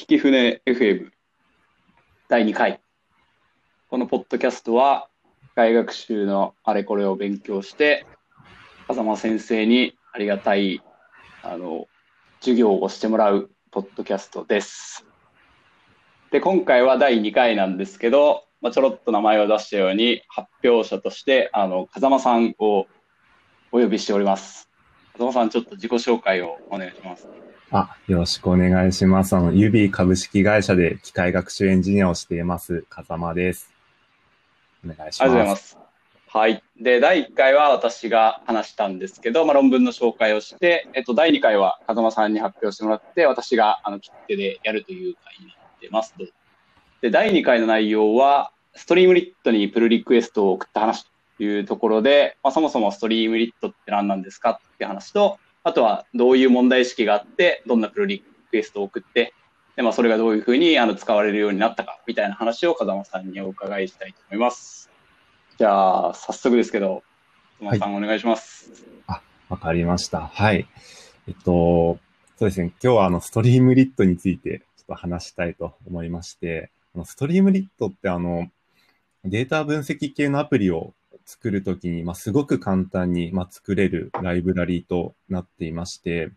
引き船 FM 第2回。このポッドキャストは、外学習のあれこれを勉強して、風間先生にありがたい、あの、授業をしてもらうポッドキャストです。で、今回は第2回なんですけど、まあ、ちょろっと名前を出したように、発表者として、あの、風間さんをお呼びしております。風間さん、ちょっと自己紹介をお願いします。あ、よろしくお願いします。あの、ユビー株式会社で機械学習エンジニアをしています、風間です。お願いします。ありがとうございます。はい。で、第1回は私が話したんですけど、まあ、論文の紹介をして、えっと、第2回は風間さんに発表してもらって、私が、あの、切手でやるという回になってますと。で、第2回の内容は、ストリームリットにプルリクエストを送った話というところで、まあ、そもそもストリームリットって何なんですかって話と、あとはどういう問題意識があって、どんなプルリクエストを送って、で、まあ、それがどういうふうにあの使われるようになったか、みたいな話を風間さんにお伺いしたいと思います。じゃあ、早速ですけど、風間さんお願いします。わかりました。はい。えっと、そうですね。今日はあの、ストリームリットについてちょっと話したいと思いまして、ストリームリットってあの、データ分析系のアプリを作るときに、まあ、すごく簡単に、まあ、作れるライブラリーとなっていまして、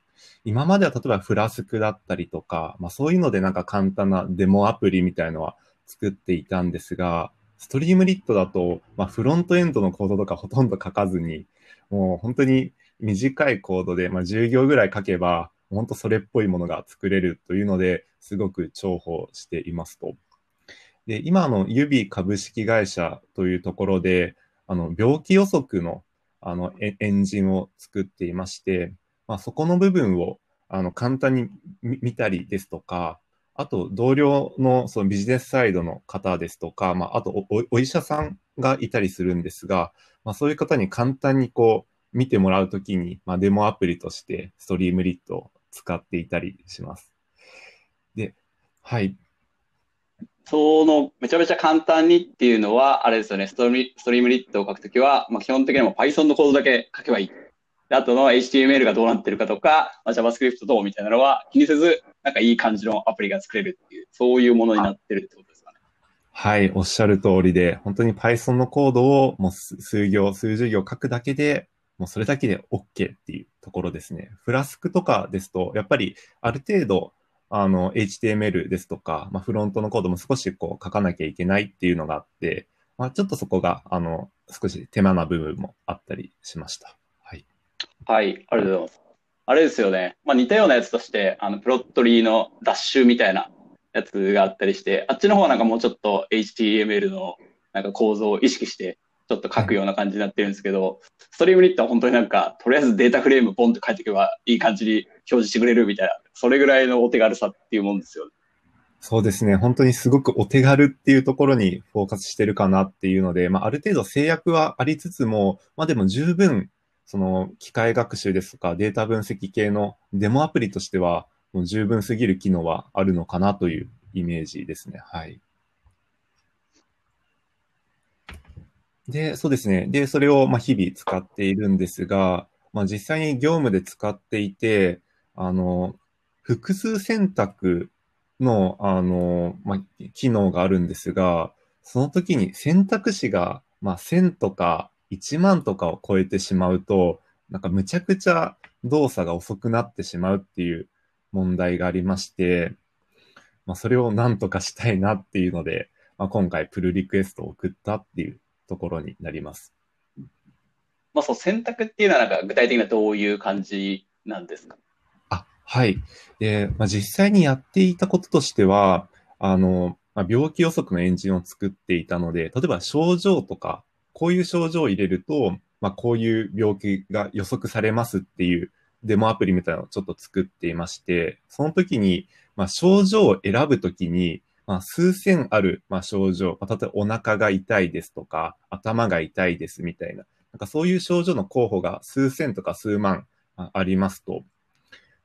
今までは例えばフラスクだったりとか、まあ、そういうのでなんか簡単なデモアプリみたいのは作っていたんですが、ストリームリットだと、まあ、フロントエンドのコードとかほとんど書かずに、もう本当に短いコードで、まあ、10行ぐらい書けば、本当それっぽいものが作れるというので、すごく重宝していますと。で、今の指株式会社というところで、あの、病気予測の、あの、エンジンを作っていまして、まあ、そこの部分を、あの、簡単に見たりですとか、あと、同僚のそのビジネスサイドの方ですとか、まあ、あとお、おお医者さんがいたりするんですが、まあ、そういう方に簡単にこう、見てもらうときに、まあ、デモアプリとして、ストリームリットを使っていたりします。で、はい。その、めちゃめちゃ簡単にっていうのは、あれですよね、ストリームリットを書くときは、まあ、基本的にも Python のコードだけ書けばいい。あとの HTML がどうなってるかとか、まあ、JavaScript どうみたいなのは気にせず、なんかいい感じのアプリが作れるっていう、そういうものになってるってことですかね。はい、おっしゃる通りで、本当に Python のコードをもう数数行、数十行書くだけで、もうそれだけで OK っていうところですね。フラスクとかですと、やっぱりある程度、あの、HTML ですとか、まあ、フロントのコードも少しこう書かなきゃいけないっていうのがあって、まあ、ちょっとそこが、あの、少し手間な部分もあったりしました。はい。はい、ありがとうございます。あれですよね。まあ、似たようなやつとして、あの、プロットリーのダッシュみたいなやつがあったりして、あっちの方はなんかもうちょっと HTML のなんか構造を意識して、ちょっと書くような感じになってるんですけど、ストリームリットは本当になんか、とりあえずデータフレームポンと書いておけばいい感じに表示してくれるみたいな、それぐらいのお手軽さっていうもんですよ。そうですね。本当にすごくお手軽っていうところにフォーカスしてるかなっていうので、まあ、ある程度制約はありつつも、まあ、でも十分、その機械学習ですとかデータ分析系のデモアプリとしては、もう十分すぎる機能はあるのかなというイメージですね。はい。で、そうですね。で、それをまあ日々使っているんですが、まあ、実際に業務で使っていて、あの、複数選択の、あの、まあ、機能があるんですが、その時に選択肢が、まあ、1000とか1万とかを超えてしまうと、なんかむちゃくちゃ動作が遅くなってしまうっていう問題がありまして、まあ、それをなんとかしたいなっていうので、まあ、今回プルリクエストを送ったっていうところになります。まあそう、選択っていうのはなんか具体的にはどういう感じなんですか？あ、はい。で、まあ、実際にやっていたこととしては、あの、まあ、病気予測のエンジンを作っていたので、例えば症状とか、こういう症状を入れると、まあ、こういう病気が予測されますっていうデモアプリみたいなのをちょっと作っていまして、その時に、まあ、症状を選ぶときに、まあ、数千ある、まあ、症状、まあ、例えばお腹が痛いですとか、頭が痛いですみたいな、なんかそういう症状の候補が数千とか数万ありますと。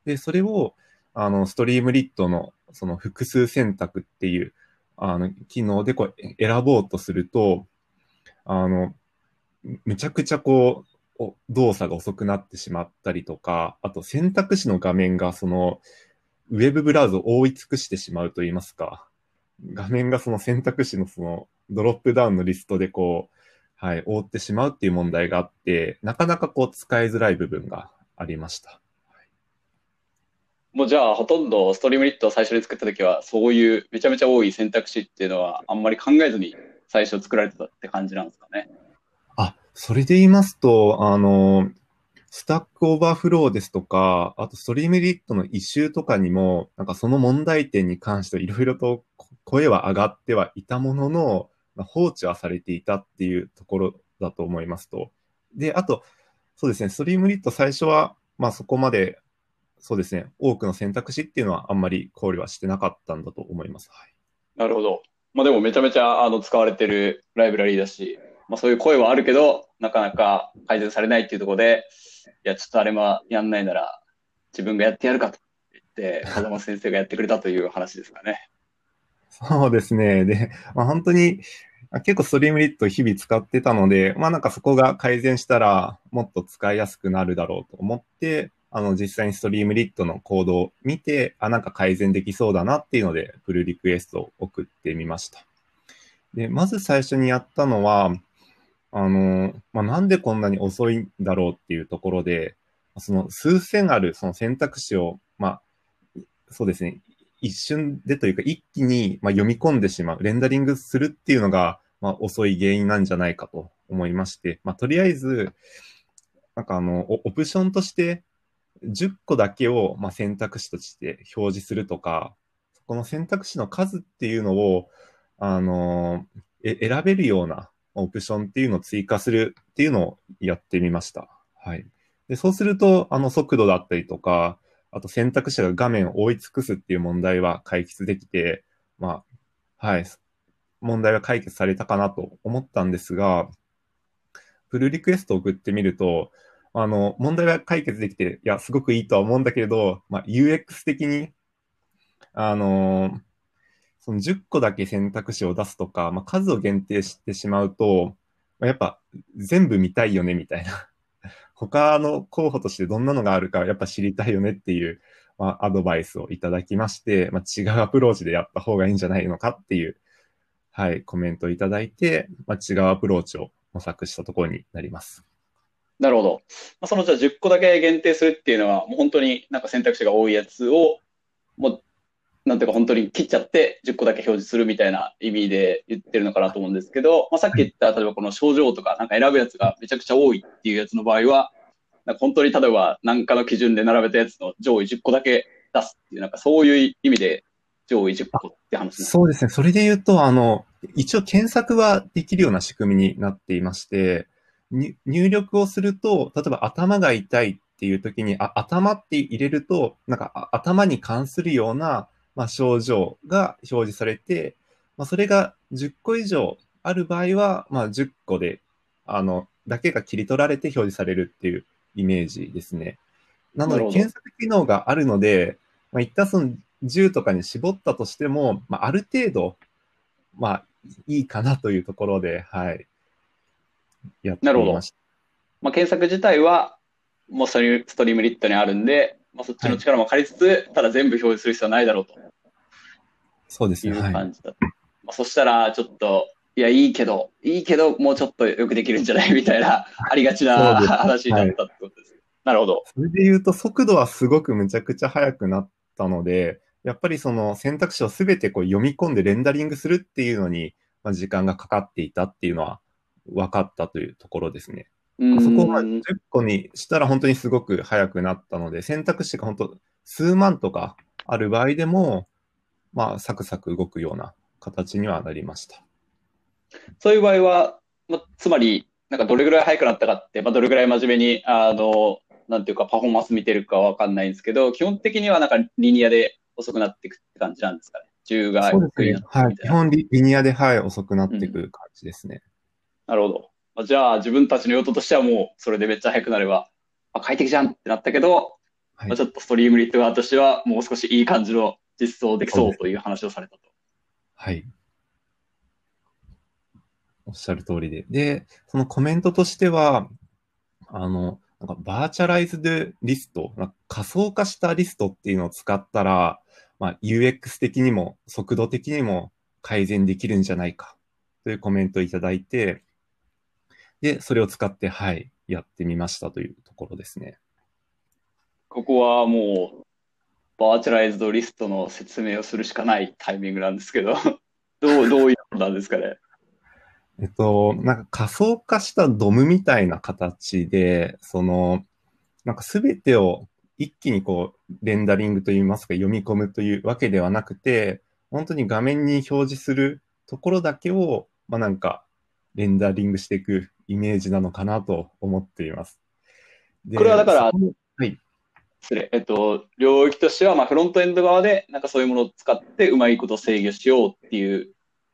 で、それを、あの、ストリームリットの、その複数選択っていう、あの、機能でこう選ぼうとすると、あの、むちゃくちゃこう、動作が遅くなってしまったりとか、あと選択肢の画面がその、ウェブブラウザを覆い尽くしてしまうといいますか、画面がその選択肢のそのドロップダウンのリストでこう、はい、覆ってしまうっていう問題があって、なかなかこう使いづらい部分がありました。もうじゃあ、ほとんど Streamlit を最初に作った時は、そういうめちゃめちゃ多い選択肢っていうのは、あんまり考えずに最初作られてたって感じなんですかね？あ、それで言いますと、あの、 Stack Overflow ですとか、あと Streamlit の issue とかにも、なんかその問題点に関していろいろと声は上がってはいたものの、放置はされていたっていうところだと思いますと。で、あと、そうですね、ストリームリット最初は、まあそこまで、そうですね、多くの選択肢っていうのはあんまり考慮はしてなかったんだと思います。はい、なるほど。まあでもめちゃめちゃあの使われてるライブラリーだし、まあそういう声はあるけど、なかなか改善されないっていうところで、いや、ちょっとあれもやんないなら自分がやってやるかと言って、風間先生がやってくれたという話ですかね。そうですね。で、まあ本当に、結構ストリームリット日々使ってたので、まあなんかそこが改善したらもっと使いやすくなるだろうと思って、あの実際にストリームリットのコードを見て、あ、なんか改善できそうだなっていうので、フルリクエストを送ってみました。で、まず最初にやったのは、あの、まあ、なんでこんなに遅いんだろうっていうところで、その数千あるその選択肢を、まあ、そうですね、一瞬でというか一気にま読み込んでしまう、レンダリングするっていうのが、まあ、遅い原因なんじゃないかと思いまして、まあ、とりあえず、なんかあの、オプションとして10個だけをま選択肢として表示するとか、この選択肢の数っていうのを、あの、え選べるようなオプションっていうのを追加するっていうのをやってみました。はい。で、そうすると、あの、速度だったりとか、あと選択肢が画面を覆い尽くすっていう問題は解決できて、まあ、はい、問題は解決されたかなと思ったんですが、プルリクエストを送ってみると、あの、問題は解決できて、いや、すごくいいとは思うんだけれど、まあ、UX 的に、あの、その10個だけ選択肢を出すとか、まあ、数を限定してしまうと、まあ、やっぱ全部見たいよね、みたいな。他の候補としてどんなのがあるか、やっぱ知りたいよねっていう、まあ、アドバイスをいただきまして、まあ、違うアプローチでやった方がいいんじゃないのかっていう、はい、コメントをいただいて、まあ、違うアプローチを模索したところになります。なるほど。まあ、そのじゃあ10個だけ限定するっていうのは、もう本当になんか選択肢が多いやつを、もうなんていうか本当に切っちゃって10個だけ表示するみたいな意味で言ってるのかなと思うんですけど、まあ、さっき言った例えばこの症状とかなんか選ぶやつがめちゃくちゃ多いっていうやつの場合は、なんか本当に例えば何かの基準で並べたやつの上位10個だけ出すっていう、なんかそういう意味で上位10個って話そうですね。それで言うと、あの、一応検索はできるような仕組みになっていまして、入力をすると、例えば頭が痛いっていう時に、あ、頭って入れると、なんか頭に関するようなまあ、症状が表示されて、まあ、それが10個以上ある場合は、まあ、10個で、あの、だけが切り取られて表示されるっていうイメージですね。なので、検索機能があるので、まあ、一旦その10とかに絞ったとしても、まあ、ある程度、まあ、いいかなというところで、はい。やってみました。なるほど。まあ、検索自体は、もうストリームリットにあるんで、まあ、そっちの力も借りつつ、はい、ただ全部表示する必要はないだろうと。そうですね。いう感じだ。はい、まあ、そしたら、ちょっと、いや、いいけど、いいけど、もうちょっとよくできるんじゃない？みたいな、ありがちな話になったってことです。はい、なるほど。それで言うと、速度はすごくむちゃくちゃ速くなったので、やっぱりその選択肢をすべてこう読み込んでレンダリングするっていうのに、まあ、時間がかかっていたっていうのは分かったというところですね。そこを10個にしたら本当にすごく早くなったので、選択肢が本当数万とかある場合でも、まあ、サクサク動くような形にはなりました。そういう場合は、ま、つまり、なんかどれぐらい早くなったかって、まあ、どれぐらい真面目に、あの、なんていうかパフォーマンス見てるかわかんないんですけど、基本的にはなんかリニアで遅くなっていくって感じなんですかね。10がゆっくりなってはい。基本リニアで、はい、遅くなっていく感じですね。うん、なるほど。じゃあ自分たちの用途としてはもうそれでめっちゃ速くなれば、あ、快適じゃんってなったけど、はい、まあ、ちょっとストリームリット側としてはもう少しいい感じの実装できそうという話をされたと。はい。おっしゃる通りで。で、そのコメントとしては、あの、なんかバーチャライズドリスト、仮想化したリストっていうのを使ったら、まあ、UX 的にも速度的にも改善できるんじゃないかというコメントをいただいて、で、それを使って、はい、やってみましたというところですね。ここはもう、バーチャライズドリストの説明をするしかないタイミングなんですけど、どう、どういうことなんですかね？えっと、なんか仮想化したドムみたいな形で、その、なんかすべてを一気にこう、レンダリングといいますか、読み込むというわけではなくて、本当に画面に表示するところだけを、まあなんか、レンダリングしていくイメージなのかなと思っています。これはだから、はい。失礼。えっと、領域としては、まあ、フロントエンド側で、なんかそういうものを使って、うまいこと制御しようっていう、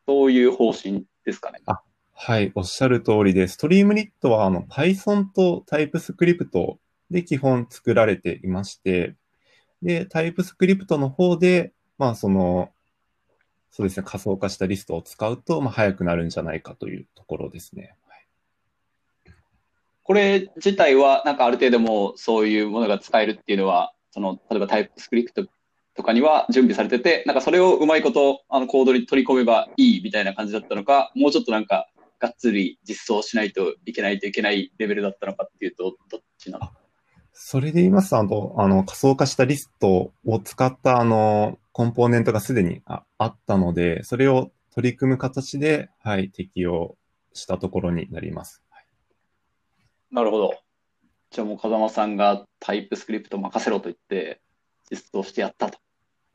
そういう方針ですかね。あ、はい、おっしゃる通りで、ストリームリットは、あの、Python と TypeScript で基本作られていまして、で、TypeScript の方で、まあ、その、そうですね、仮想化したリストを使うと、まあ、早くなるんじゃないかというところですね。これ自体は、なんかある程度もそういうものが使えるっていうのは、その、例えばタイプスクリプトとかには準備されてて、なんかそれをうまいこと、あの、コードに取り込めばいいみたいな感じだったのか、もうちょっとなんか、がっつり実装しないといけないといけないレベルだったのかっていうと、どっちなの？それで言いますと、あの、あの仮想化したリストを使ったあの、コンポーネントがすでにあったので、それを取り組む形で、はい、適用したところになります。なるほど。じゃあもう風間さんがタイプスクリプト任せろと言って実装してやったと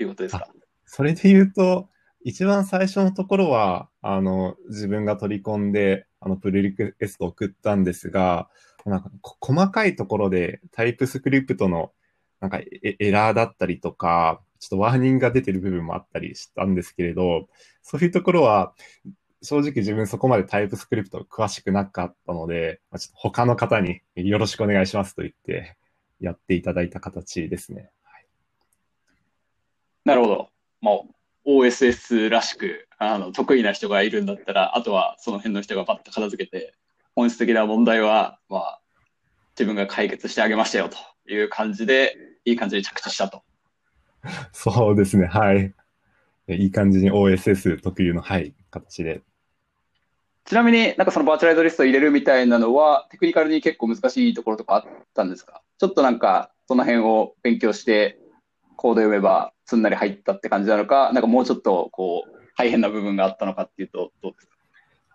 いうことですか？それで言うと、一番最初のところは、あの、自分が取り込んで、あの、プルリクエストを送ったんですが、なんか、細かいところでタイプスクリプトの、なんかエ、エラーだったりとか、ちょっとワーニングが出てる部分もあったりしたんですけれど、そういうところは、正直自分そこまでタイプスクリプト詳しくなかったので、まあ、ちょっと他の方によろしくお願いしますと言ってやっていただいた形ですね。はい、なるほど。まあ、OSS らしくあの得意な人がいるんだったら、あとはその辺の人がバッと片付けて、本質的な問題は、まあ、自分が解決してあげましたよという感じで、いい感じに着地したと。そうですね、はい。いい感じに OSS 特有の、はい、形で。ちなみになんかそのバーチャライズリストを入れるみたいなのは、テクニカルに結構難しいところとかあったんですか？ちょっとなんか、その辺を勉強して、コード読めばすんなり入ったって感じなのか、なんかもうちょっとこう、大変な部分があったのかっていうと、どうですか？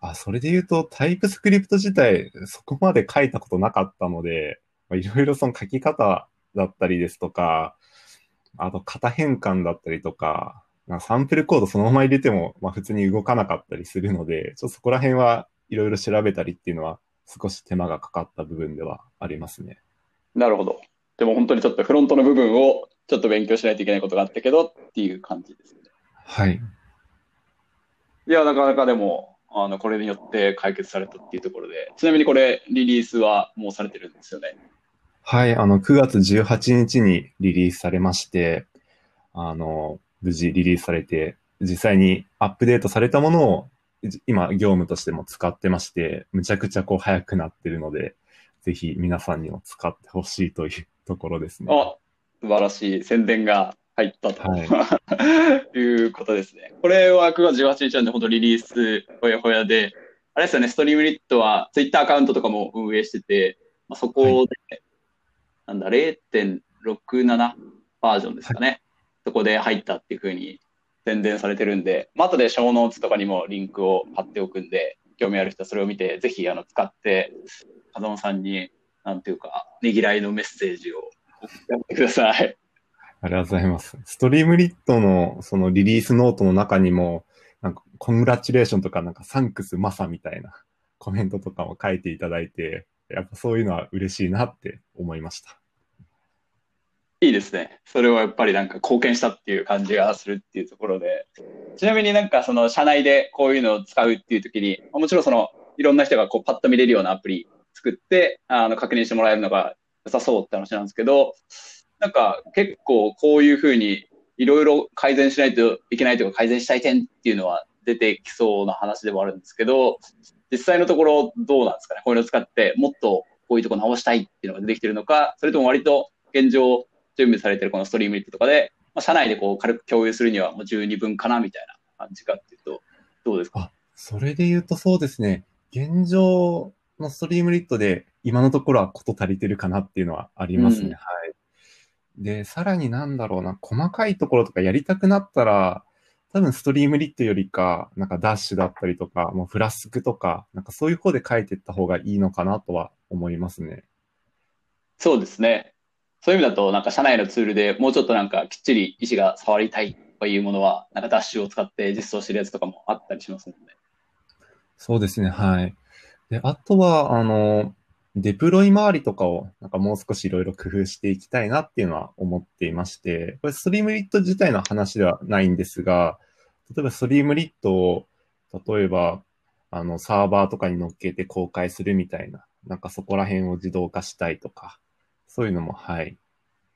あ、それで言うと、タイプスクリプト自体、そこまで書いたことなかったので、いろいろその書き方だったりですとか、あと型変換だったりとか、サンプルコードそのまま入れても、まあ、普通に動かなかったりするので、ちょっとそこら辺はいろいろ調べたりっていうのは少し手間がかかった部分ではありますね。なるほど。でも本当にちょっとフロントの部分をちょっと勉強しないといけないことがあったけどっていう感じですね。はい。いや、なかなかでも、あの、これによって解決されたっていうところで、ちなみにこれ、リリースはもうされてるんですよね。はい、あの、9月18日にリリースされまして、あの、無事リリースされて、実際にアップデートされたものを今業務としても使ってまして、むちゃくちゃこう早くなってるので、ぜひ皆さんにも使ってほしいというところですね。あ、素晴らしい宣伝が入ったと、はい、いうことですね。これは9月18日なんで本当リリースほやほやで、あれですよね、ストリームリットはツイッターアカウントとかも運営してて、まあ、そこで、はい、なんだ、0.67バージョンですかね。そこで入ったっていうふうに宣伝されてるんで、まあ、後で小ノーツとかにもリンクを貼っておくんで、興味ある人はそれを見て、ぜひあの使って、風間さんに、なんていうか、ねぎらいのメッセージをやってください。ありがとうございます。ストリームリットのそのリリースノートの中にも、なんか、コングラチュレーションとか、なんか、サンクスマサみたいなコメントとかも書いていただいて、やっぱそういうのは嬉しいなって思いました。いいですね。それをやっぱりなんか貢献したっていう感じがするっていうところで。ちなみになんかその社内でこういうのを使うっていう時に、もちろんそのいろんな人がこうパッと見れるようなアプリ作って、あの確認してもらえるのが良さそうって話なんですけど、なんか結構こういうふうにいろいろ改善しないといけないとか改善したい点っていうのは出てきそうな話でもあるんですけど、実際のところどうなんですかね？こういうのを使ってもっとこういうとこ直したいっていうのが出てきてるのか、それとも割と現状準備されてるこのストリームリットとかで、まあ、社内でこう軽く共有するにはもう十二分かなみたいな感じかっていうと、どうですか？あ、それで言うとそうですね。現状のストリームリットで今のところはこと足りてるかなっていうのはありますね。うん、はい。で、さらになんだろうな、細かいところとかやりたくなったら、多分ストリームリットよりか、なんかダッシュだったりとか、もうフラスクとか、なんかそういう方で書いていった方がいいのかなとは思いますね。そうですね。そういう意味だと、なんか社内のツールでもうちょっとなんかきっちり意思が触りたいというものは、なんかダッシュを使って実装してるやつとかもあったりしますもんね。そうですね、はい。で、あとは、あの、デプロイ周りとかをなんかもう少しいろいろ工夫していきたいなっていうのは思っていまして、これストリームリット自体の話ではないんですが、例えばストリームリットを、例えば、あの、サーバーとかに乗っけて公開するみたいな、なんかそこら辺を自動化したいとか、そういうのも、はい、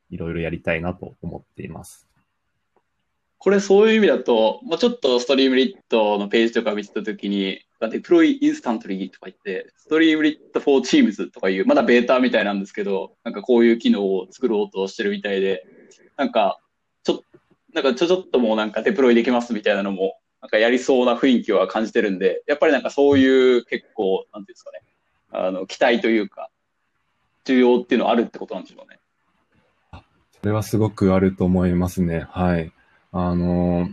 いろいろやりたいなと思っています。これそういう意味だと、もうちょっとストリームリットのページとか見てたときに、デプロイインスタントリーとか言って、ストリームリット for Teams とかいう、まだベータみたいなんですけど、なんかこういう機能を作ろうとしてるみたいで、なんか、ちょ、なんかちょちょっともうなんかデプロイできますみたいなのも、なんかやりそうな雰囲気は感じてるんで、やっぱりなんかそういう結構、なんていうんですかね、あの、期待というか、重要っていうのはあるってことなんでしょうね。それはすごくあると思いますね。はい。あの、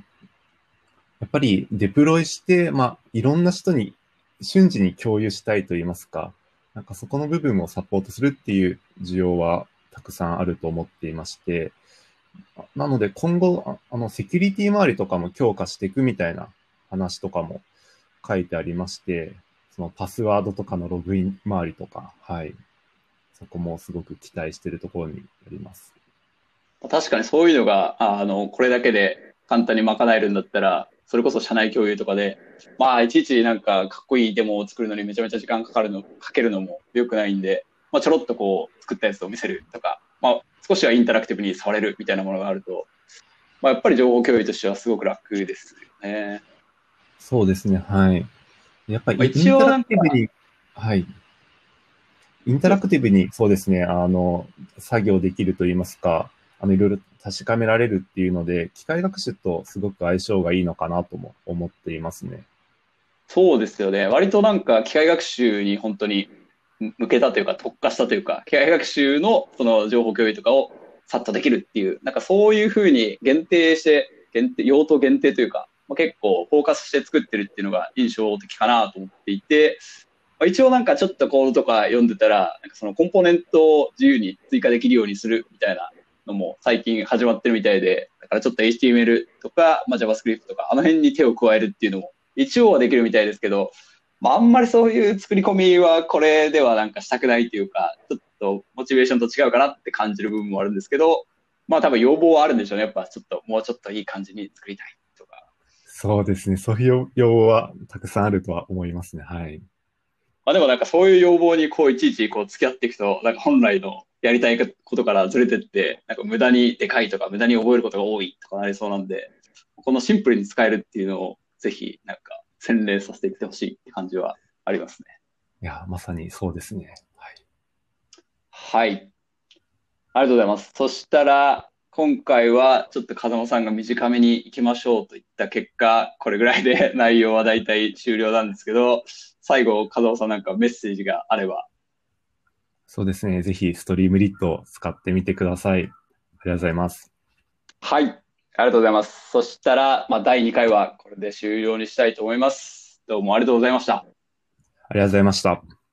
やっぱりデプロイして、まあ、いろんな人に瞬時に共有したいといいますか、なんかそこの部分をサポートするっていう需要はたくさんあると思っていまして、なので今後、あの、セキュリティ周りとかも強化していくみたいな話とかも書いてありまして、そのパスワードとかのログイン周りとか、はい。そこもすごく期待しているところにあります。確かにそういうのが、あの、これだけで簡単に賄えるんだったら、それこそ社内共有とかで、まあ、いちいちなんかかっこいいデモを作るのにめちゃめちゃ時間かかるの、かけるのも良くないんで、まあ、ちょろっとこう、作ったやつを見せるとか、まあ、少しはインタラクティブに触れるみたいなものがあると、まあ、やっぱり情報共有としてはすごく楽ですよね。そうですね、はい。やっぱりインタラクティブに、はい。インタラクティブに、そうですね、あの、作業できるといいますか、あの、いろいろ確かめられるっていうので、機械学習とすごく相性がいいのかなとも思っていますね。そうですよね。割となんか機械学習に本当に向けたというか特化したというか、機械学習のその情報共有とかをさっとできるっていう、なんかそういうふうに限定して、限定、用途限定というか、まあ、結構フォーカスして作ってるっていうのが印象的かなと思っていて、一応なんかちょっとコードとか読んでたら、なんかそのコンポーネントを自由に追加できるようにするみたいなのも最近始まってるみたいで、だからちょっと HTML とか、まあ、JavaScript とか、あの辺に手を加えるっていうのも一応はできるみたいですけど、まあ、あんまりそういう作り込みはこれではなんかしたくないというか、ちょっとモチベーションと違うかなって感じる部分もあるんですけど、まあ多分要望はあるんでしょうね。やっぱちょっともうちょっといい感じに作りたいとか。そうですね。そういう要望はたくさんあるとは思いますね。はい。まあでもなんかそういう要望にこういちいちこう付き合っていくと、なんか本来のやりたいことからずれてって、なんか無駄にでかいとか、無駄に覚えることが多いとかなりそうなんで、このシンプルに使えるっていうのを、ぜひ、なんか、洗練させていってほしいって感じはありますね。いや、まさにそうですね。はい。はい。ありがとうございます。そしたら、今回はちょっと風間さんが短めに行きましょうといった結果、これぐらいで内容は大体終了なんですけど、最後、風間さんなんかメッセージがあればそうですね。ぜひ、ストリームリット使ってみてください。ありがとうございます。はい。ありがとうございます。そしたら、まあ、第2回はこれで終了にしたいと思います。どうもありがとうございました。ありがとうございました。